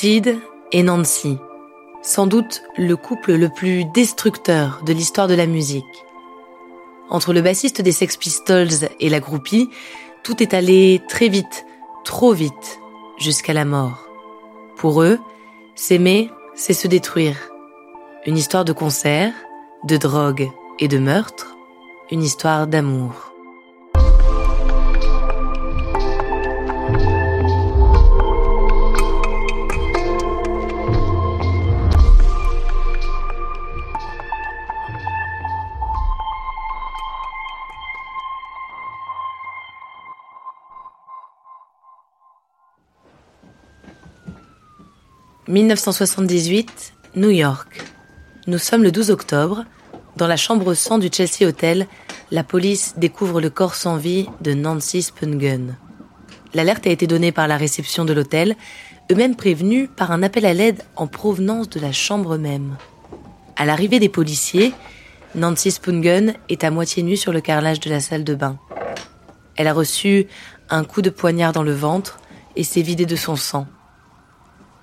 Sid et Nancy, sans doute le couple le plus destructeur de l'histoire de la musique. Entre le bassiste des Sex Pistols et la groupie, tout est allé très vite, trop vite, jusqu'à la mort. Pour eux, s'aimer, c'est se détruire. Une histoire de concert, de drogue et de meurtre, une histoire d'amour. 1978, New York. Nous sommes le 12 octobre. Dans la chambre 100 du Chelsea Hotel, la police découvre le corps sans vie de Nancy Spungen. L'alerte a été donnée par la réception de l'hôtel, eux-mêmes prévenus par un appel à l'aide en provenance de la chambre même. À l'arrivée des policiers, Nancy Spungen est à moitié nue sur le carrelage de la salle de bain. Elle a reçu un coup de poignard dans le ventre et s'est vidée de son sang.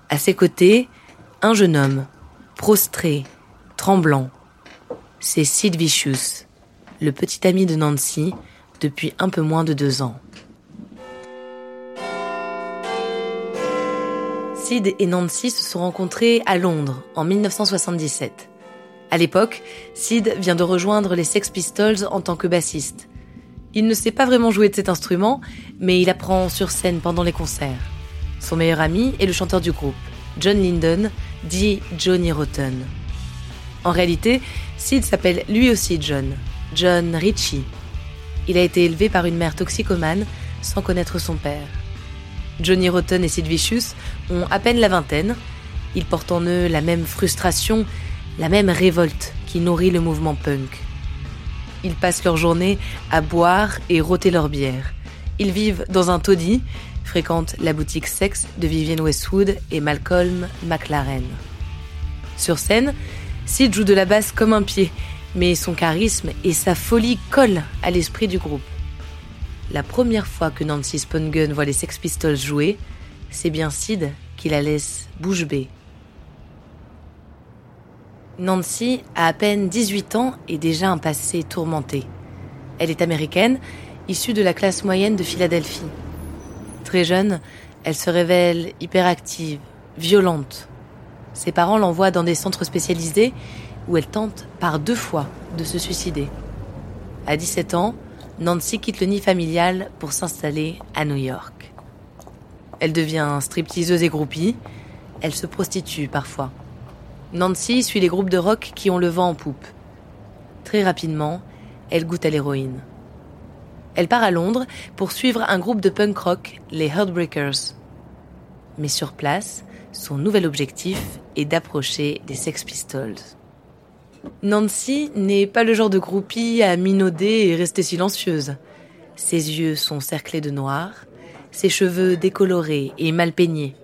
À ses côtés, un jeune homme, prostré, tremblant. C'est Sid Vicious, le petit ami de Nancy depuis un peu moins de deux ans. Sid et Nancy se sont rencontrés à Londres en 1977. À l'époque, Sid vient de rejoindre les Sex Pistols en tant que bassiste. Il ne sait pas vraiment jouer de cet instrument, mais il apprend sur scène pendant les concerts. Son meilleur ami est le chanteur du groupe, John Lyndon, dit Johnny Rotten. En réalité, Sid s'appelle lui aussi John, John Ritchie. Il a été élevé par une mère toxicomane sans connaître son père. Johnny Rotten et Sid Vicious ont à peine la vingtaine. Ils portent en eux la même frustration, la même révolte qui nourrit le mouvement punk. Ils passent leur journée à boire et rôter leur bière. Ils vivent dans un taudis, fréquente la boutique Sex de Vivienne Westwood et Malcolm McLaren. Sur scène, Sid joue de la basse comme un pied, mais son charisme et sa folie collent à l'esprit du groupe. La première fois que Nancy Spungen voit les Sex Pistols jouer, c'est bien Sid qui la laisse bouche bée. Nancy a à peine 18 ans et déjà un passé tourmenté. Elle est américaine, issue de la classe moyenne de Philadelphie. Très jeune, elle se révèle hyperactive, violente. Ses parents l'envoient dans des centres spécialisés où elle tente par deux fois de se suicider. À 17 ans, Nancy quitte le nid familial pour s'installer à New York. Elle devient stripteaseuse et groupie. Elle se prostitue parfois. Nancy suit les groupes de rock qui ont le vent en poupe. Très rapidement, elle goûte à l'héroïne. Elle part à Londres pour suivre un groupe de punk rock, les Heartbreakers. Mais sur place, son nouvel objectif est d'approcher des Sex Pistols. Nancy n'est pas le genre de groupie à minauder et rester silencieuse. Ses yeux sont cerclés de noir, ses cheveux décolorés et mal peignés.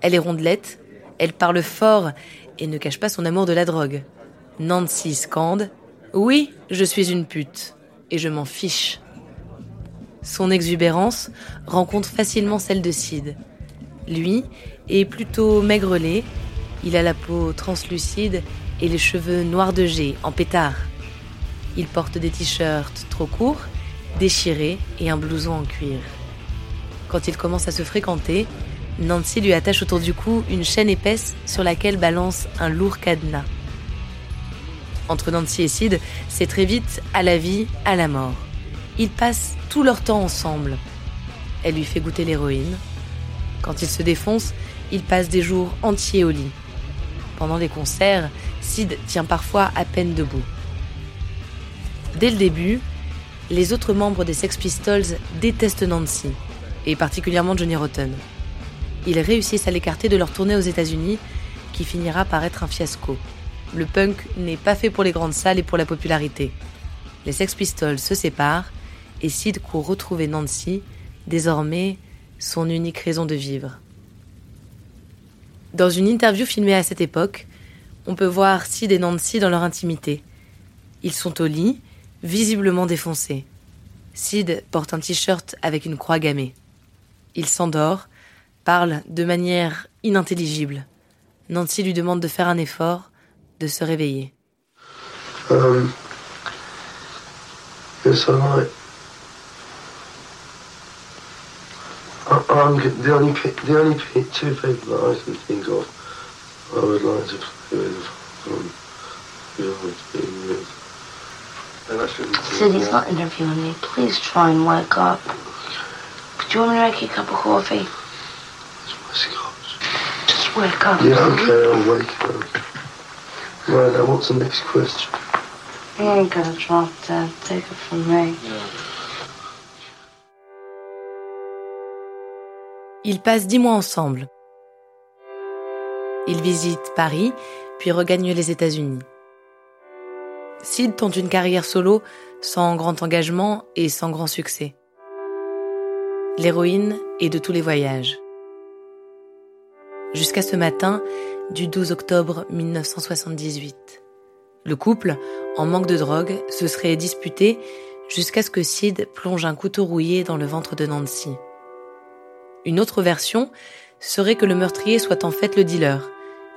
Elle est rondelette, elle parle fort et ne cache pas son amour de la drogue. Nancy scande Oui, je suis une pute, et je m'en fiche. Son exubérance rencontre facilement celle de Sid. Lui est plutôt maigrelet, il a la peau translucide et les cheveux noirs de jet en pétard. Il porte des t-shirts trop courts, déchirés et un blouson en cuir. Quand il commence à se fréquenter, Nancy lui attache autour du cou une chaîne épaisse sur laquelle balance un lourd cadenas. Entre Nancy et Sid, c'est très vite à la vie, à la mort. Ils passent tout leur temps ensemble. Elle lui fait goûter l'héroïne. Quand ils se défoncent, ils passent des jours entiers au lit. Pendant les concerts, Sid tient parfois à peine debout. Dès le début, les autres membres des Sex Pistols détestent Nancy, et particulièrement Johnny Rotten. Ils réussissent à l'écarter de leur tournée aux États-Unis, qui finira par être un fiasco. Le punk n'est pas fait pour les grandes salles et pour la popularité. Les Sex Pistols se séparent et Sid court retrouver Nancy, désormais son unique raison de vivre. Dans une interview filmée à cette époque, on peut voir Sid et Nancy dans leur intimité. Ils sont au lit, visiblement défoncés. Sid porte un t-shirt avec une croix gammée. Il s'endort, parle de manière inintelligible. Nancy lui demande de faire un effort, de se réveiller. Yes, I'm the only the only two people that I can think of I would like to play with um, who I would be with. And I shouldn't do Sid, he's that. not interviewing me. Please try and wake up. Do you want me to make you a cup of coffee? It's my scotch. Just wake up. Yeah, will you? okay, I'll wake up. Right, now what's the next question? You ain't gonna drop dead. Take it from me. Ils passent dix mois ensemble. Ils visitent Paris, puis regagnent les États-Unis. Sid tente une carrière solo sans grand engagement et sans grand succès. L'héroïne est de tous les voyages. Jusqu'à ce matin du 12 octobre 1978. Le couple, en manque de drogue, se serait disputé jusqu'à ce que Sid plonge un couteau rouillé dans le ventre de Nancy. Une autre version serait que le meurtrier soit en fait le dealer.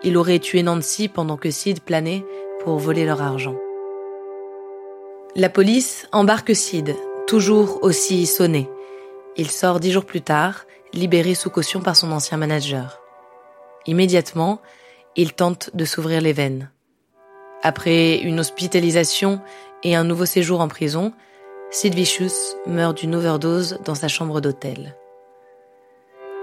Il aurait tué Nancy pendant que Sid planait pour voler leur argent. La police embarque Sid, toujours aussi sonné. Il sort dix jours plus tard, libéré sous caution par son ancien manager. Immédiatement, il tente de s'ouvrir les veines. Après une hospitalisation et un nouveau séjour en prison, Sid Vicious meurt d'une overdose dans sa chambre d'hôtel.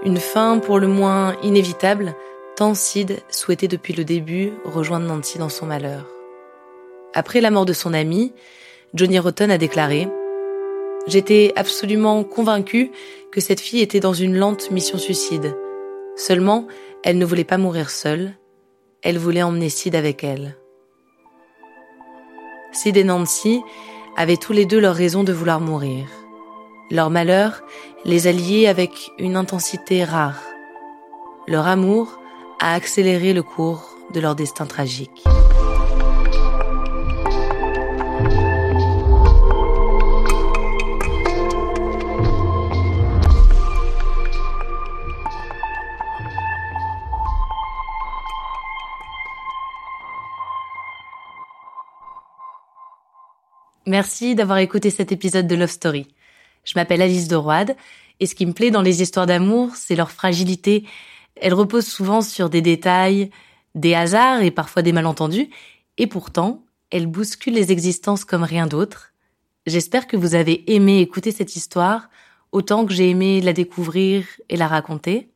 Une fin pour le moins inévitable, tant Sid souhaitait depuis le début rejoindre Nancy dans son malheur. Après la mort de son ami, Johnny Rotten a déclaré J'étais absolument convaincu que cette fille était dans une lente mission suicide. Seulement, elle ne voulait pas mourir seule, elle voulait emmener Sid avec elle. Sid et Nancy avaient tous les deux leurs raisons de vouloir mourir. Leur malheur les a liés avec une intensité rare. Leur amour a accéléré le cours de leur destin tragique. Merci d'avoir écouté cet épisode de Love Story. Je m'appelle Alice de Roide et ce qui me plaît dans les histoires d'amour, c'est leur fragilité. Elles reposent souvent sur des détails, des hasards et parfois des malentendus, et pourtant, elles bousculent les existences comme rien d'autre. J'espère que vous avez aimé écouter cette histoire autant que j'ai aimé la découvrir et la raconter.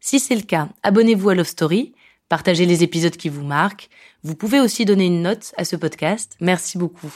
Si c'est le cas, abonnez-vous à Love Story, partagez les épisodes qui vous marquent. Vous pouvez aussi donner une note à ce podcast. Merci beaucoup.